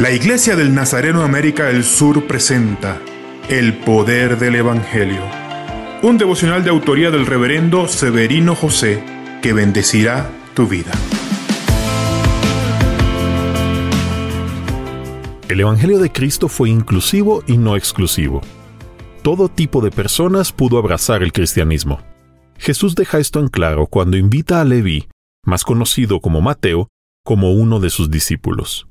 La Iglesia del Nazareno América del Sur presenta El Poder del Evangelio, un devocional de autoría del reverendo Severino José que bendecirá tu vida. El Evangelio de Cristo fue inclusivo y no exclusivo. Todo tipo de personas pudo abrazar el cristianismo. Jesús deja esto en claro cuando invita a Leví, más conocido como Mateo, como uno de sus discípulos.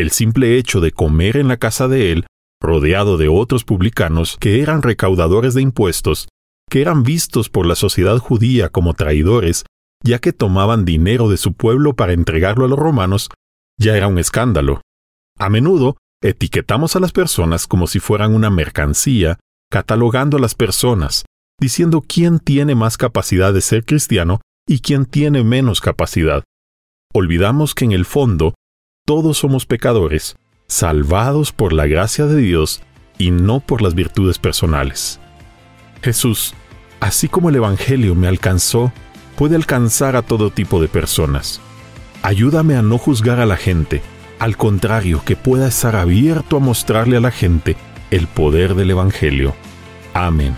El simple hecho de comer en la casa de él, rodeado de otros publicanos que eran recaudadores de impuestos, que eran vistos por la sociedad judía como traidores, ya que tomaban dinero de su pueblo para entregarlo a los romanos, ya era un escándalo. A menudo etiquetamos a las personas como si fueran una mercancía, catalogando a las personas, diciendo quién tiene más capacidad de ser cristiano y quién tiene menos capacidad. Olvidamos que en el fondo todos somos pecadores, salvados por la gracia de Dios y no por las virtudes personales. Jesús, así como el Evangelio me alcanzó, puede alcanzar a todo tipo de personas. Ayúdame a no juzgar a la gente, al contrario, que pueda estar abierto a mostrarle a la gente el poder del Evangelio. Amén.